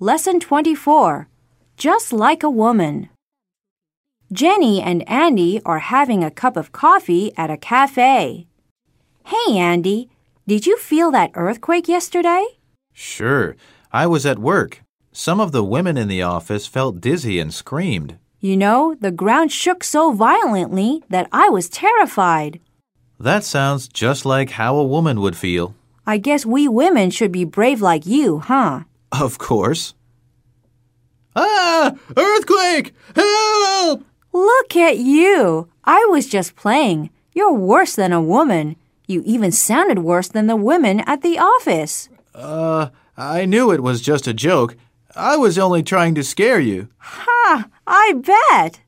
Lesson 24 Just Like a Woman. Jenny and Andy are having a cup of coffee at a cafe. Hey, Andy, did you feel that earthquake yesterday? Sure. I was at work. Some of the women in the office felt dizzy and screamed. You know, the ground shook so violently that I was terrified. That sounds just like how a woman would feel. I guess we women should be brave like you, huh? Of course. Ah! Earthquake! Help! Look at you! I was just playing. You're worse than a woman. You even sounded worse than the women at the office. Uh, I knew it was just a joke. I was only trying to scare you. Ha! I bet!